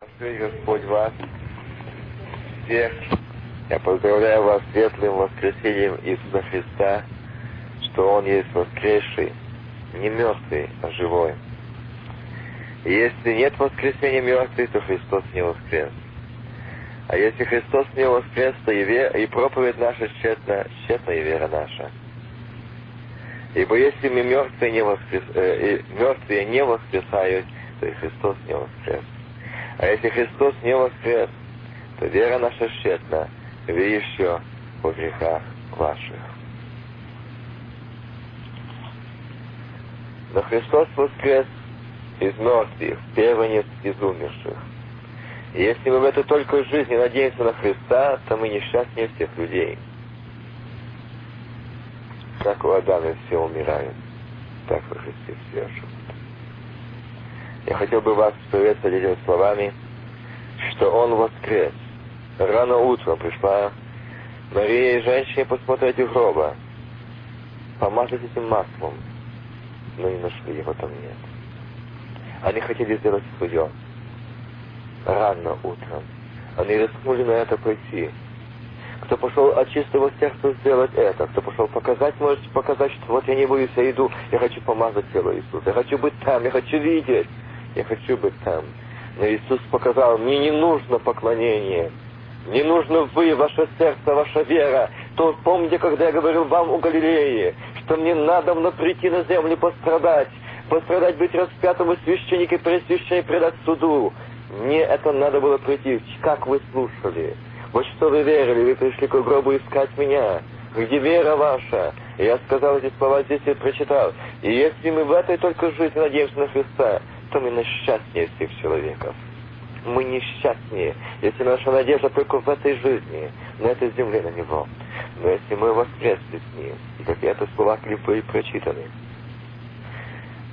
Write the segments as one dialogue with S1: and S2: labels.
S1: Благослови Господь вас всех. Я поздравляю вас с светлым воскресением Иисуса Христа, что Он есть воскресший, не мертвый, а живой. И если нет воскресения мертвых, то Христос не воскрес. А если Христос не воскрес, то и, вера, и проповедь наша тщетна, тщетна и вера наша. Ибо если мы мертвые не, воскрес, э, мертвые не воскресают, то и Христос не воскрес. А если Христос не воскрес, то вера наша тщетна, вы еще во грехах ваших. Но Христос воскрес из мертвых, первенец из умерших. И если мы в этой только жизни надеемся на Христа, то мы несчастнее всех людей. Как у Адама все умирают, так во Христе все живут. Я хотел бы вас приветствовать этими словами, что Он воскрес. Рано утром пришла Мария и женщине посмотреть у гроба. Помазать этим маслом, но не нашли, его там нет. Они хотели сделать свое. Рано утром. Они рискнули на это пойти. Кто пошел от чистого сердца сделать это, кто пошел показать, можете показать, что вот я не боюсь, я иду, я хочу помазать тело Иисуса, я хочу быть там, я хочу видеть я хочу быть там. Но Иисус показал, мне не нужно поклонение, не нужно вы, ваше сердце, ваша вера. То помните, когда я говорил вам у Галилеи, что мне надо прийти на землю пострадать, пострадать, быть распятым у священника и пресвященника предать суду. Мне это надо было прийти. Как вы слушали? Вот что вы верили, вы пришли к гробу искать меня. Где вера ваша? И я сказал эти слова здесь и прочитал. И если мы в этой только жизни надеемся на Христа, то мы несчастнее всех человеков. Мы несчастнее, если наша надежда только в этой жизни, на этой земле на Него. Но если мы воскресли с Ним, и как это слова клипы прочитаны,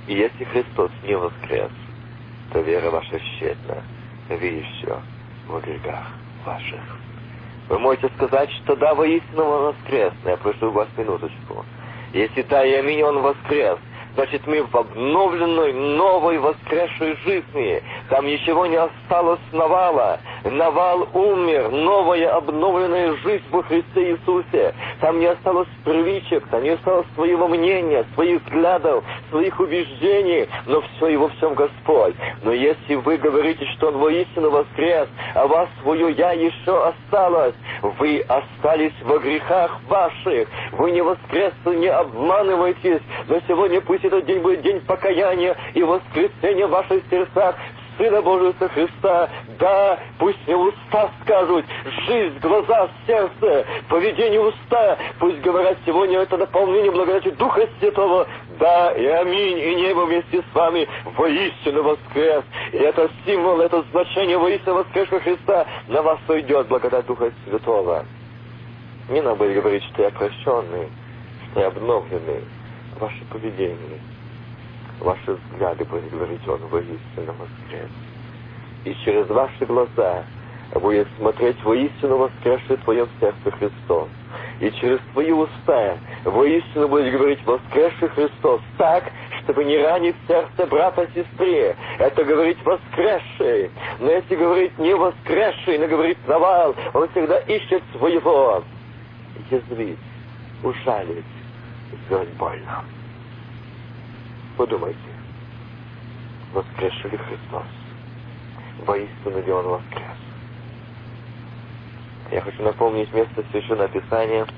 S1: и если Христос не воскрес, то вера ваша тщетна, вы еще в грехах ваших. Вы можете сказать, что да, воистину Он воскрес, но я прошу вас минуточку. Если да и аминь, Он воскрес, Значит, мы в обновленной, новой, воскресшей жизни. Там ничего не осталось навала. Навал умер. Новая, обновленная жизнь во Христе Иисусе. Там не осталось привычек, там не осталось своего мнения, своих взглядов, своих убеждений. Но все во всем Господь. Но если вы говорите, что Он воистину воскрес, а вас свое «я» еще осталось, вы остались во грехах ваших. Вы не воскресли, не обманывайтесь. Но сегодня пусть этот день будет день покаяния и воскресения в ваших сердцах Сына Божьего Христа. Да, пусть не уста скажут, жизнь, глаза, сердце, поведение уста. Пусть говорят сегодня это наполнение благодати Духа Святого. Да, и аминь, и небо вместе с вами воистину воскрес. И это символ, это значение воистину воскресшего Христа на вас уйдет благодать Духа Святого. Не надо будет говорить, что я прощенный, что я обновленный ваше поведение, ваши взгляды говорить Он воистину воскрес. И через ваши глаза будет смотреть воистину воскресший в твоем сердце Христос. И через твои уста воистину будет говорить воскресший Христос так, чтобы не ранить сердце брата сестре. Это говорить воскресший. Но если говорить не воскресший, но говорить навал, он всегда ищет своего. Язвить, ужалить, сделать больно. Подумайте, воскресший ли Христос? Воистину ли Он воскрес? Я хочу напомнить место Священного Писания.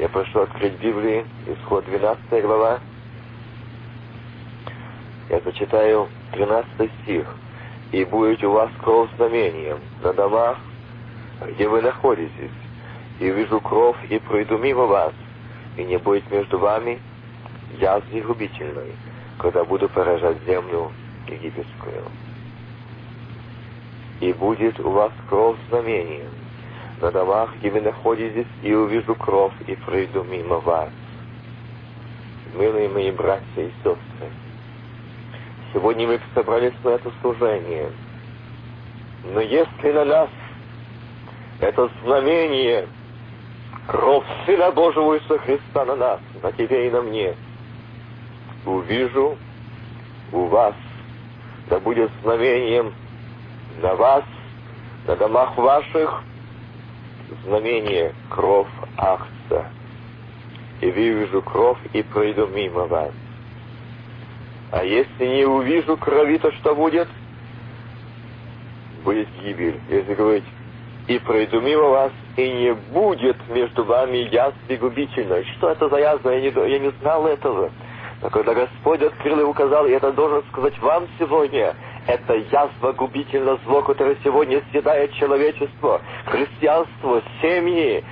S1: Я прошу открыть Библии, исход 12 глава. Я зачитаю 13 стих. «И будет у вас кровь знамением на домах, где вы находитесь, и вижу кровь, и пройду мимо вас, и не будет между вами язвы губительной, когда буду поражать землю египетскую. И будет у вас кровь знамением на домах, где вы находитесь, и увижу кровь, и пройду мимо вас. Милые мои братья и сестры, сегодня мы собрались на это служение, но если на нас это знамение кровь Сына Божьего Иисуса Христа на нас, на тебе и на мне. Увижу у вас, да будет знамением на вас, на домах ваших знамение кровь акция. И вижу кровь и пройду мимо вас. А если не увижу крови, то что будет? Будет гибель. Если говорить, и пройду мимо вас, и не будет между вами язвы губительной. Что это за язва? Я не, я не знал этого. Но когда Господь открыл и указал, и это должен сказать вам сегодня, это язва губительного зло, которое сегодня съедает человечество, христианство, семьи.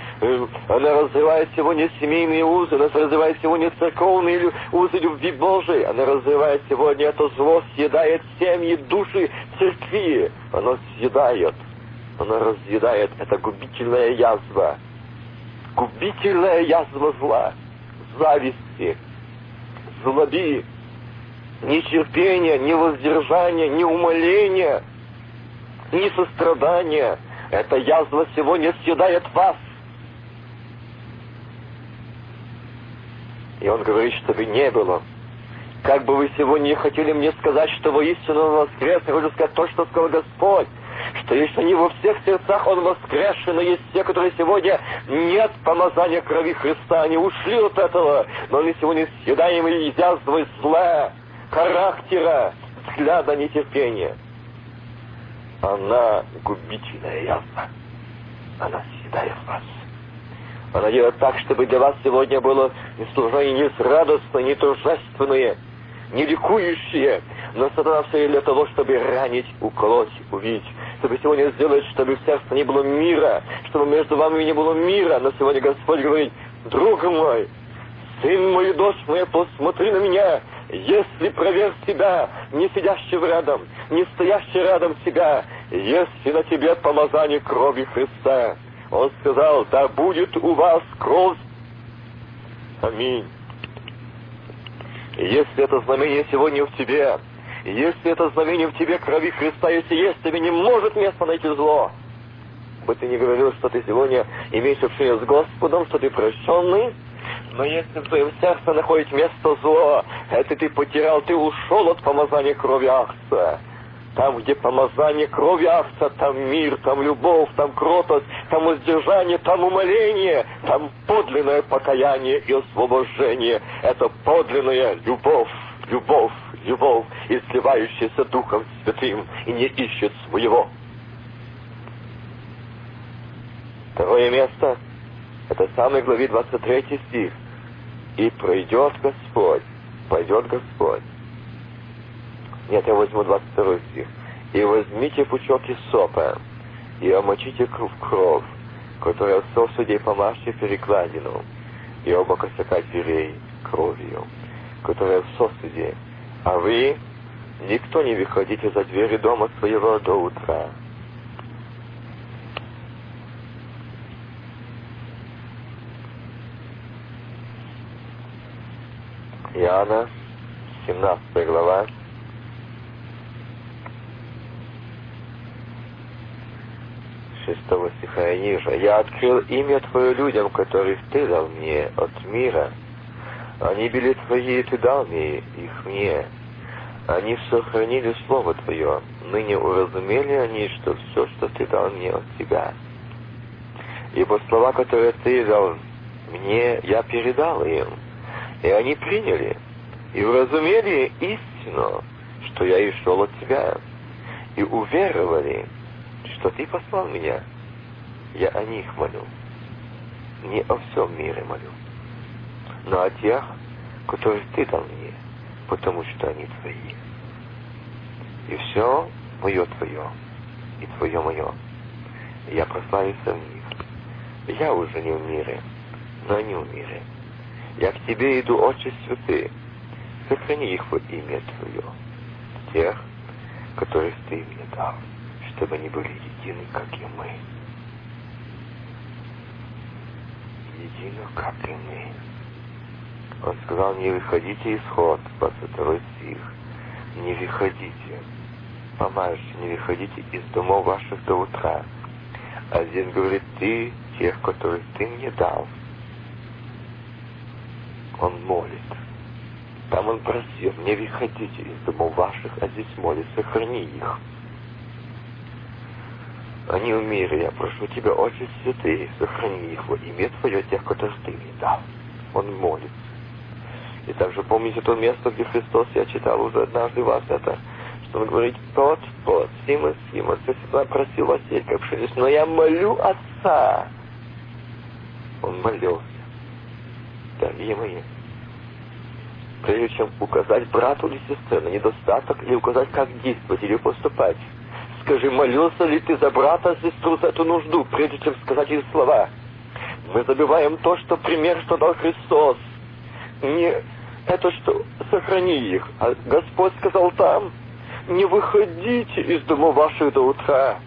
S1: Она разрывает сегодня семейные узы, она разрывает сегодня церковные узы любви Божией. Она разрывает сегодня это зло, съедает семьи, души церкви. Оно съедает, оно разъедает. Это губительная язва. Губительная язва зла, зависти, злоби, ни терпения, ни воздержания, ни умоления, ни сострадания. Эта язва сегодня съедает вас. И он говорит, чтобы не было. Как бы вы сегодня не хотели мне сказать, что воистину он воскрес, я хочу сказать то, что сказал Господь что если не во всех сердцах Он воскресший, но есть те, которые сегодня нет помазания крови Христа, они ушли от этого, но они сегодня съедаемые язвой зла, характера, взгляда нетерпения. Она губительная язва. Она съедает вас. Она делает так, чтобы для вас сегодня было не служение не радостное, не торжественное, не ликующее, но сатана все для того, чтобы ранить, уколоть, чтобы сегодня сделать, чтобы в сердце не было мира, чтобы между вами не было мира. Но сегодня Господь говорит, друг мой, сын мой дочь моя, посмотри на меня, если проверь себя, не сидящего рядом, не стоящий рядом себя, если на тебе помазание крови Христа. Он сказал, да будет у вас кровь. Аминь. Если это знамение сегодня в тебе, если это знамение в тебе крови Христа, если есть, тебе не может место найти зло. Бы ты не говорил, что ты сегодня имеешь общение с Господом, что ты прощенный, но если в твоем сердце находится место зло, это ты потерял, ты ушел от помазания крови Ахса. Там, где помазание крови Ахса, там мир, там любовь, там кротость, там воздержание, там умоление, там подлинное покаяние и освобождение. Это подлинная любовь, любовь, любовь, изливающаяся Духом Святым и не ищет своего. Второе место — это самый главе 23 стих и пройдет Господь, пойдет Господь. Нет, я возьму 22 стих. И возьмите пучок сопа и омочите кровь, которая в сосуде помажьте перекладину, и оба косяка дверей кровью, которая в сосуде. А вы, никто не выходите за двери дома своего до утра. Иоанна, 17 глава, шестого стиха и ниже. «Я открыл имя Твое людям, которых Ты дал мне от мира. Они были Твои, и Ты дал мне их мне. Они сохранили Слово Твое. Ныне уразумели они, что все, что Ты дал мне от Тебя. Ибо слова, которые Ты дал мне, я передал им, и они приняли и уразумели истину, что я и шел от тебя, и уверовали, что ты послал меня. Я о них молю, не о всем мире молю, но о тех, которых ты дал мне, потому что они твои. И все мое твое, и твое мое. Я прославился в них. Я уже не в мире, но они в мире. Я к тебе иду, Отче Святый, сохрани их во имя Твое, тех, которых Ты мне дал, чтобы они были едины, как и мы. Едины, как и мы. Он сказал, не выходите исход, 22 стих. Не выходите. Помажьте, не выходите из домов ваших до утра. А здесь говорит, ты, тех, которых ты мне дал, он молит. Там он просил, не выходите из домов ваших, а здесь молит, сохрани их. Они мире, я прошу Тебя, Отче Святый, сохрани их во имя Твое, тех, которых Ты мне дал. Он молится. И также помните то место, где Христос, я читал уже однажды вас это, что он говорит, тот, тот, Сима, Сима, ты всегда просил Василь, как пшеницу, но я молю Отца. Он молился. Дорогие мои, прежде чем указать брату или сестре на недостаток или указать, как действовать или поступать, скажи, молился ли ты за брата, сестру, за эту нужду, прежде чем сказать их слова. Мы забиваем то, что пример, что дал Христос. Не это что, сохрани их. А Господь сказал там, не выходите из домов ваших до утра.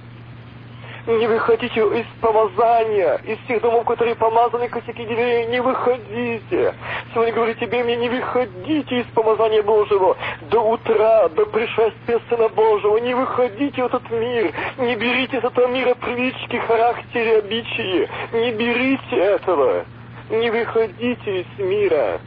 S1: Не выходите из помазания, из тех домов, которые помазаны косяки деревья, не выходите. Сегодня говорит тебе, мне не выходите из помазания Божьего до утра, до пришествия Сына Божьего. Не выходите в этот мир, не берите из этого мира привычки, характеры, обычаи. Не берите этого. Не выходите из мира.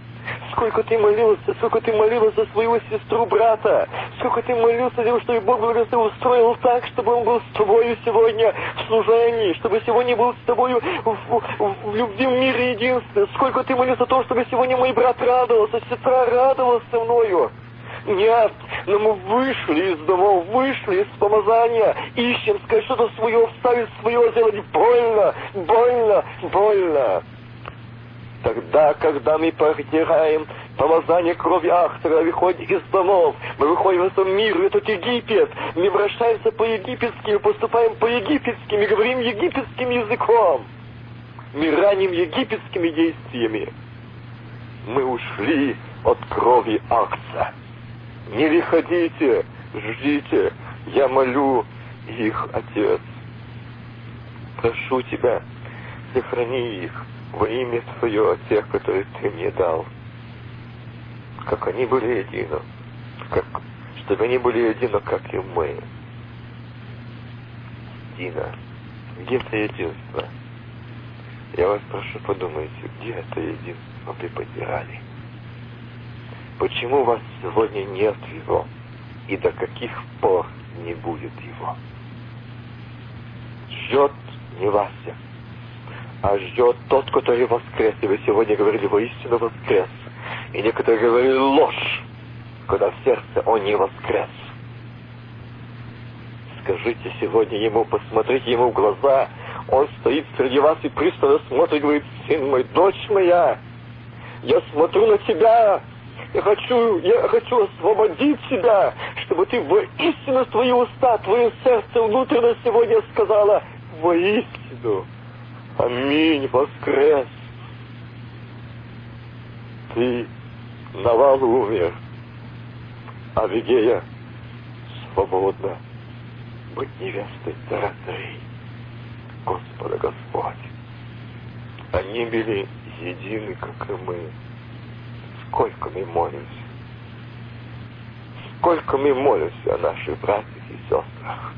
S1: Сколько ты молился, сколько ты молилась за свою сестру, брата. Сколько ты молился, чтобы Бог благословил, устроил так, чтобы он был с тобою сегодня в служении, чтобы сегодня был с тобою в, в, в любви в мире единстве. Сколько ты молился о том, чтобы сегодня мой брат радовался, сестра радовалась со мною. Нет, но мы вышли из домов, вышли из помазания, ищем сказать что-то свое, вставить свое, сделать больно, больно, больно. Тогда, когда мы протираем помазание крови Ахтера, выходим из домов, мы выходим в этот мир, в этот Египет, мы вращаемся по-египетски, поступаем по-египетски, мы говорим египетским языком, мы раним египетскими действиями. Мы ушли от крови Акца. Не выходите, ждите, я молю их, Отец. Прошу Тебя, сохрани их во имя Твое от тех, которые Ты мне дал. Как они были едины. Как, чтобы они были едины, как и мы. Дина, где это единство? Я вас прошу, подумайте, где это единство вы потеряли? Почему у вас сегодня нет его? И до каких пор не будет его? Ждет не Вася, а ждет тот, который воскрес. И вы сегодня говорили, воистину воскрес. И некоторые говорили ложь, когда в сердце он не воскрес. Скажите сегодня ему, посмотрите ему в глаза. Он стоит среди вас и пристально смотрит и говорит, сын мой, дочь моя, я смотрю на тебя, я хочу, я хочу освободить тебя, чтобы ты воистину твои уста, твое сердце внутренне сегодня сказала, воистину Аминь, воскрес. Ты Навал умер, а Вигея свободна быть невестой царей Господа Господь. Они были едины, как и мы. Сколько мы молимся. Сколько мы молимся о наших братьях и сестрах.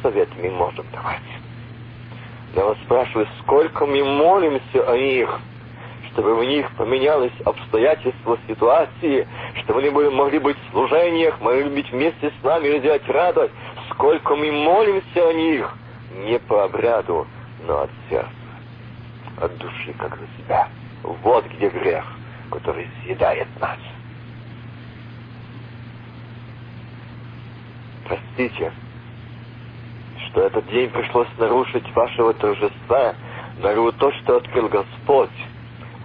S1: Совет мы можем давать. Я вас спрашиваю, сколько мы молимся о них, чтобы в них поменялось обстоятельства ситуации, чтобы они были, могли быть в служениях, могли быть вместе с нами разделять радость. Сколько мы молимся о них, не по обряду, но от сердца, от души, как за себя. Вот где грех, который съедает нас. Простите, что этот день пришлось нарушить вашего торжества, но то, что открыл Господь.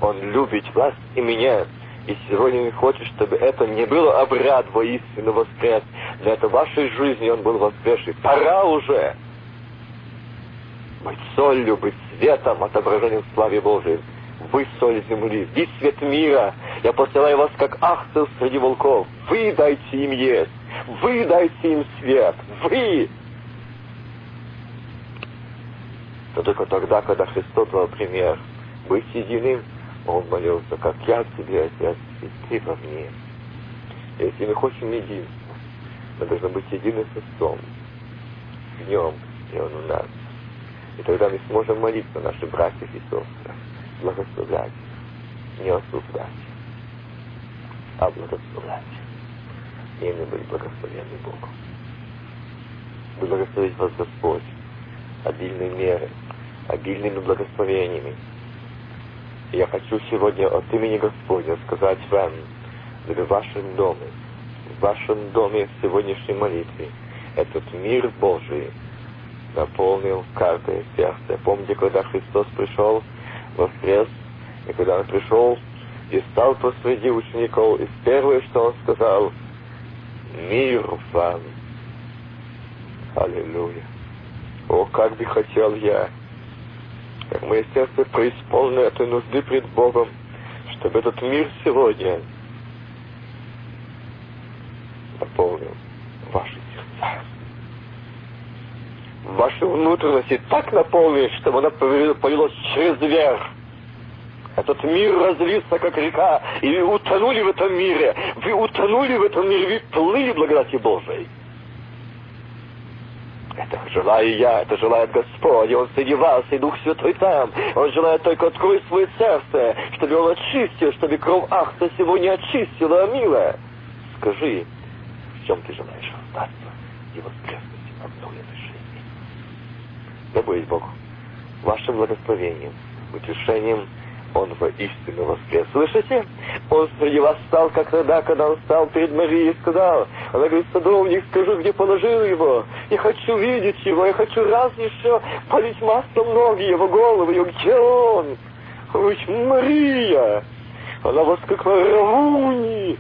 S1: Он любит вас и меня. И сегодня хочет, чтобы это не было обряд воистину воскрес. Но это вашей жизни Он был воскресший. Пора уже быть солью, быть светом, отображением в славе Божией. Вы соль земли, вы свет мира. Я посылаю вас как ахцев среди волков. Вы дайте им есть. Вы дайте им свет. Вы но только тогда, когда Христос дал пример быть единым, Он молился, как я в тебе, Отец, и ты во мне. Если мы хотим единства, мы должны быть едины с Отцом, в Нем, и Он у нас. И тогда мы сможем молиться нашим братьям и сестрам, благословлять не осуждать, а благословлять. И мы были благословенны Богом. Благословить вас Господь обильной меры, обильными благословениями. И я хочу сегодня от имени Господня сказать вам, в вашем доме, в вашем доме в сегодняшней молитве, этот мир Божий наполнил каждое сердце. Помните, когда Христос пришел, воскрес, и когда Он пришел и стал посреди учеников, и первое, что Он сказал, мир вам. Аллилуйя. О, как бы хотел я, как мое сердце преисполнено этой нужды пред Богом, чтобы этот мир сегодня наполнил ваши сердца. Ваши внутренности так наполнены, чтобы она полилась через верх. Этот мир разлился, как река, и вы утонули в этом мире. Вы утонули в этом мире, вы плыли благодати Божией. Это желаю я, это желает Господь, и Он среди вас, и Дух Святой там. Он желает только открыть свое сердце, чтобы Он очистил, чтобы кровь Ахта сегодня очистила, милая. Скажи, в чем ты желаешь остаться и воскреснуть обновленной жизни? Да будет Бог вашим благословением, утешением, он воистину воскрес. Слышите? Он среди вас стал, как тогда, когда он стал перед Марией и сказал, она говорит, садовник, скажу, где положил его. Я хочу видеть его, я хочу раз еще полить маслом ноги его голову, ее, где? Он говорит, Мария! Она воскликнула, Равуни!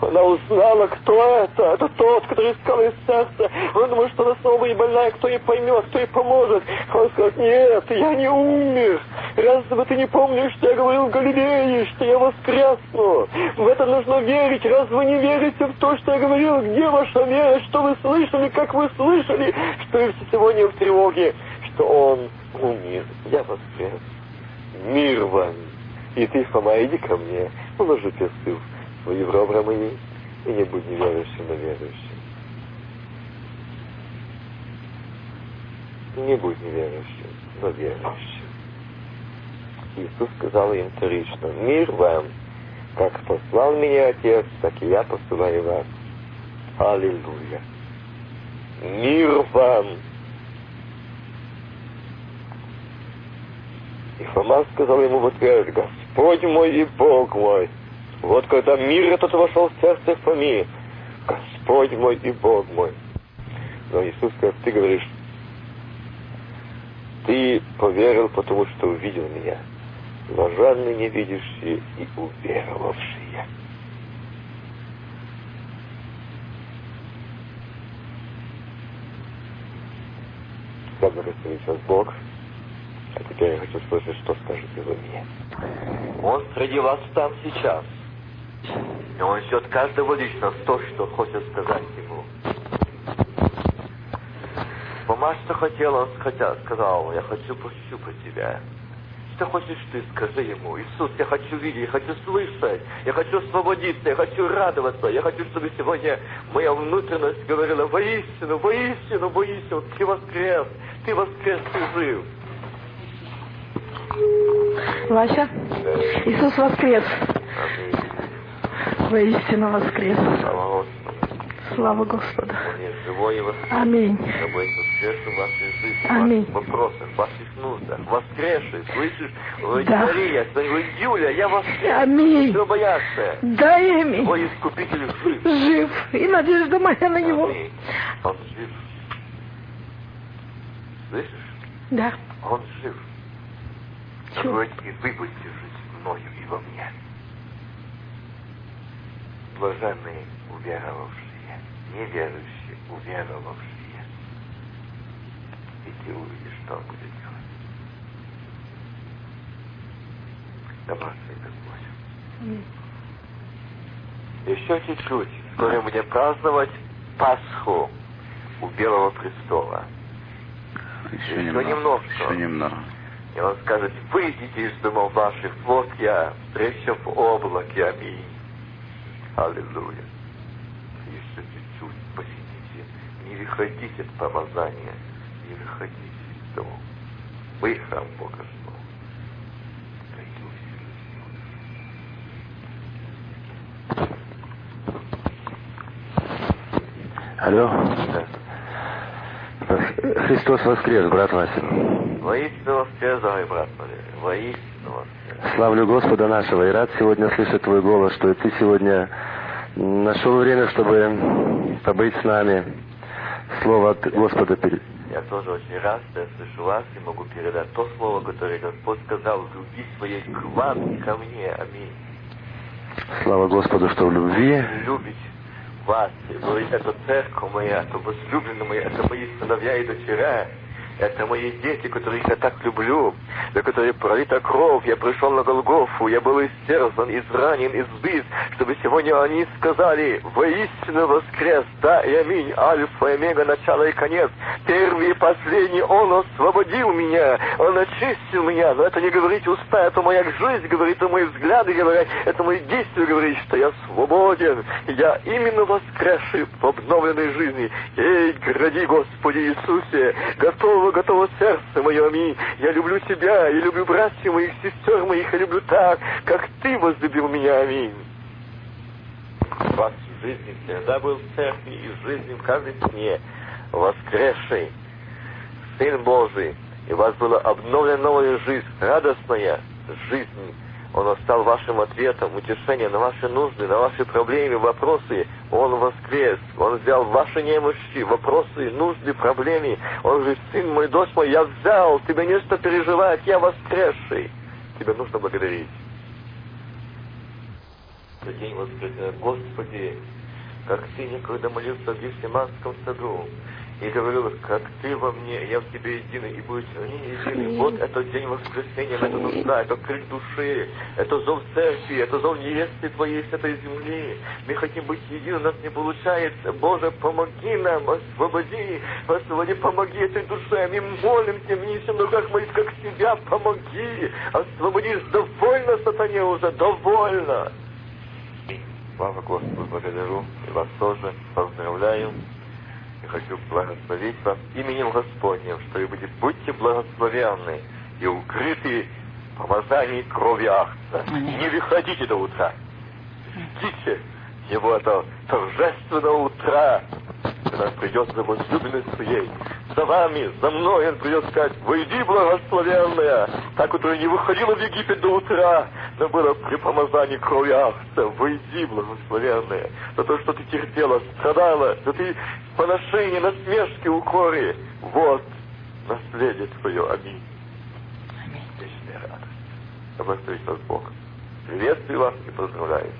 S1: Она узнала, кто это. Это тот, который искал из сердца. Он думал, что она снова и больная, кто ей поймет, кто ей поможет. Он сказал, нет, я не умер. Разве ты не помнишь, что я говорил в Галилее, что я воскресну? В это нужно верить. Разве вы не верите в то, что я говорил? Где ваша вера? Что вы слышали, как вы слышали? Что вы сегодня в тревоге, что он умер. Я воскрес. Мир вам. И ты, Фома, иди ко мне, положи персы свои в ребра мои, и не будь неверующим, но верующим. Не будь неверующим, но верующим. Иисус сказал им вторично, мир вам, как послал меня Отец, так и я посылаю вас. Аллилуйя. Мир вам. И Фома сказал ему в ответ, Господь мой и Бог мой. Вот когда мир этот вошел в сердце Фомии, Господь мой и Бог мой. Но Иисус сказал, ты говоришь, ты поверил, потому что увидел меня. Блаженны невидящие и уверовавшие. Да благословит вас Бог. А теперь я хочу слышать, что скажете вы мне. Он среди вас там сейчас. И он ждет каждого лично то, что хочет сказать ему. Мама, что хотел, он хотел, сказал, я хочу пощупать тебя. Что хочешь ты, скажи ему. Иисус, я хочу видеть, я хочу слышать, я хочу освободиться, я хочу радоваться, я хочу, чтобы сегодня моя внутренность говорила, воистину, воистину, воистину, ты воскрес, ты воскрес, ты жив.
S2: Вася. Иисус воскрес. Воистину воскрес.
S1: Слава Господу.
S2: Аминь. Аминь.
S1: ваших вопросах, в ваших нуждах. Воскресший, слышишь?
S2: Да.
S1: Мария, Юля, я воскрес.
S2: Аминь.
S1: Что бояться?
S2: Да, имя.
S1: Твой искупитель жив.
S2: Жив. И надежда моя на него.
S1: Аминь. Он жив. Слышишь?
S2: Да.
S1: Он жив.
S2: Чу.
S1: Хоть и вы будете жить мною и во мне. Блаженные уверовавшие, неверующие, уверовавшие. И ты увидишь, что он будет делать. Да благословит Господь. Еще чуть-чуть. Скоро будем праздновать Пасху у Белого престола.
S3: Еще
S1: Еще
S3: немного.
S1: немножко.
S3: Еще немного.
S1: И он скажет, выйдите из домов ваших, вот я, встреча в облаке, аминь. Аллилуйя. Еще чуть-чуть посидите, не выходите от помазания, не выходите из домов. Вы храм Бога снова.
S3: Алло.
S1: Да.
S4: Христос воскрес, брат Вася.
S1: Воистину воскрес, дорогой брат Валерий. Воистину.
S4: Славлю Господа нашего и рад сегодня слышать Твой голос, что Ты сегодня нашел время, чтобы побыть с нами. Слово от Господа перед...
S1: Я тоже очень рад, что я слышу вас и могу передать то слово, которое Господь сказал в любви своей к вам и ко мне. Аминь.
S4: Слава Господу, что в любви
S1: Любить вас, и говорить, это церковь моя, это возлюбленные мои, это мои сыновья и дочеря. Это мои дети, которых я так люблю, за которые пролита кровь. Я пришел на Голгофу, я был истерзан, изранен, избит, чтобы сегодня они сказали, воистину воскрес, да и аминь, альфа и омега, начало и конец, первый и последний, он освободил меня, он очистил меня, но это не говорить уста, это моя жизнь, говорит, это мои взгляды, говорят, это мои действия, говорит, что я свободен, я именно воскресший в обновленной жизни. Эй, гради, Господи Иисусе, готово, готово сердце мое, аминь. Я люблю Тебя, я люблю братьев моих, сестер моих, я люблю так, как Ты возлюбил меня, аминь. Вас в жизни всегда был в церкви и в жизни в каждой дне, воскресший Сын Божий, и у вас была обновлена новая жизнь, радостная жизнь. Он стал вашим ответом, утешением на ваши нужды, на ваши проблемы, вопросы. Он воскрес. Он взял ваши немощи, вопросы, нужды, проблемы. Он же, сын мой, дочь мой, я взял. Тебе не что переживать, я воскресший. Тебе нужно благодарить. День воскресения, Господи, как Ты некогда молился в Гефсиманском саду, и говорил, как ты во мне, я в тебе единый, и будешь они едины. Вот это день воскресения, это душа, это крик души, это зов церкви, это зов невесты твоей с этой земли. Мы хотим быть едины, у нас не получается. Боже, помоги нам, освободи, освободи, помоги этой душе. Мы молим Тебя, несем в руках моих, как себя, помоги. Освободишь, довольно, сатане уже, довольно. Слава Господу, благодарю, и вас тоже поздравляю. Я хочу благословить вас именем Господним, что вы будете, будьте благословенны и укрыты в помазании крови Ахса. Не выходите до утра. Ждите его этого торжественного утра, когда придет за возлюбленной своей. За вами, за мной он придет сказать, войди, благословенная, та, которая не выходила в Египет до утра, но была при помазании крови Ахса. Войди, благословенная, за то, что ты терпела, страдала, за ты поношение, насмешки, укоры. Вот наследие твое. Аминь. Вечная радость. Благословить вас Бог. Приветствую вас и поздравляю.